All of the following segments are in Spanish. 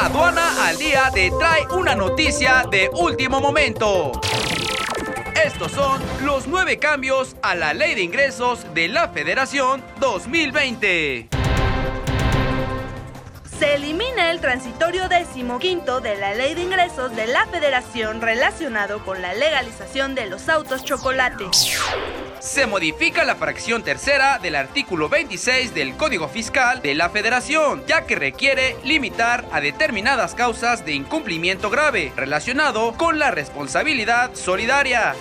Aduana al día te trae una noticia de último momento. Estos son los nueve cambios a la ley de ingresos de la Federación 2020. Se elimina el transitorio décimo quinto de la Ley de Ingresos de la Federación relacionado con la legalización de los autos chocolate. Se modifica la fracción tercera del artículo 26 del Código Fiscal de la Federación, ya que requiere limitar a determinadas causas de incumplimiento grave relacionado con la responsabilidad solidaria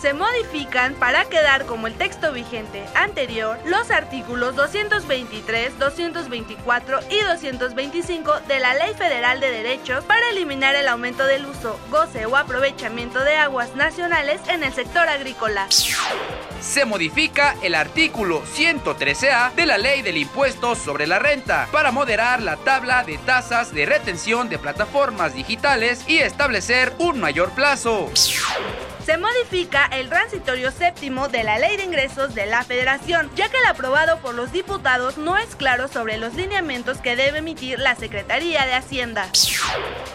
se modifican para quedar como el texto vigente anterior los artículos 223, 224 y 225 de la Ley Federal de Derechos para eliminar el aumento del uso, goce o aprovechamiento de aguas nacionales en el sector agrícola. Se modifica el artículo 113A de la Ley del Impuesto sobre la Renta para moderar la tabla de tasas de retención de plataformas digitales y establecer un mayor plazo se modifica el transitorio séptimo de la Ley de Ingresos de la Federación, ya que el aprobado por los diputados no es claro sobre los lineamientos que debe emitir la Secretaría de Hacienda.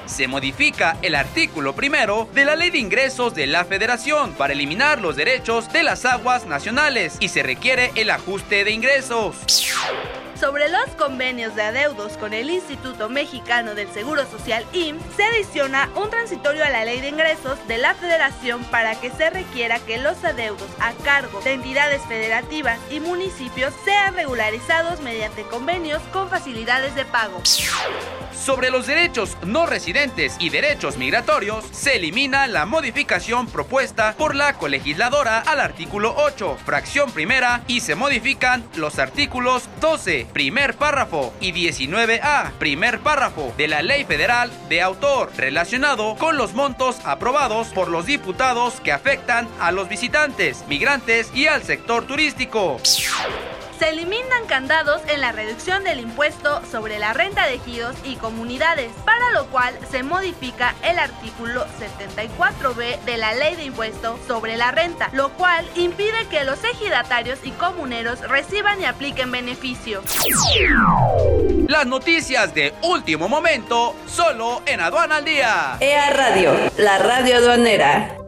Se modifica el artículo primero de la Ley de Ingresos de la Federación para eliminar los derechos de las aguas nacionales y se requiere el ajuste de ingresos sobre los convenios de adeudos con el Instituto Mexicano del Seguro Social IMSS, se adiciona un transitorio a la Ley de Ingresos de la Federación para que se requiera que los adeudos a cargo de entidades federativas y municipios sean regularizados mediante convenios con facilidades de pago. Sobre los derechos no residentes y derechos migratorios, se elimina la modificación propuesta por la colegisladora al artículo 8, fracción primera, y se modifican los artículos 12, primer párrafo, y 19A, primer párrafo, de la Ley Federal de Autor, relacionado con los montos aprobados por los diputados que afectan a los visitantes, migrantes y al sector turístico se eliminan candados en la reducción del impuesto sobre la renta de ejidos y comunidades, para lo cual se modifica el artículo 74b de la Ley de Impuesto sobre la Renta, lo cual impide que los ejidatarios y comuneros reciban y apliquen beneficio. Las noticias de último momento, solo en Aduana al Día. EA Radio, la radio aduanera.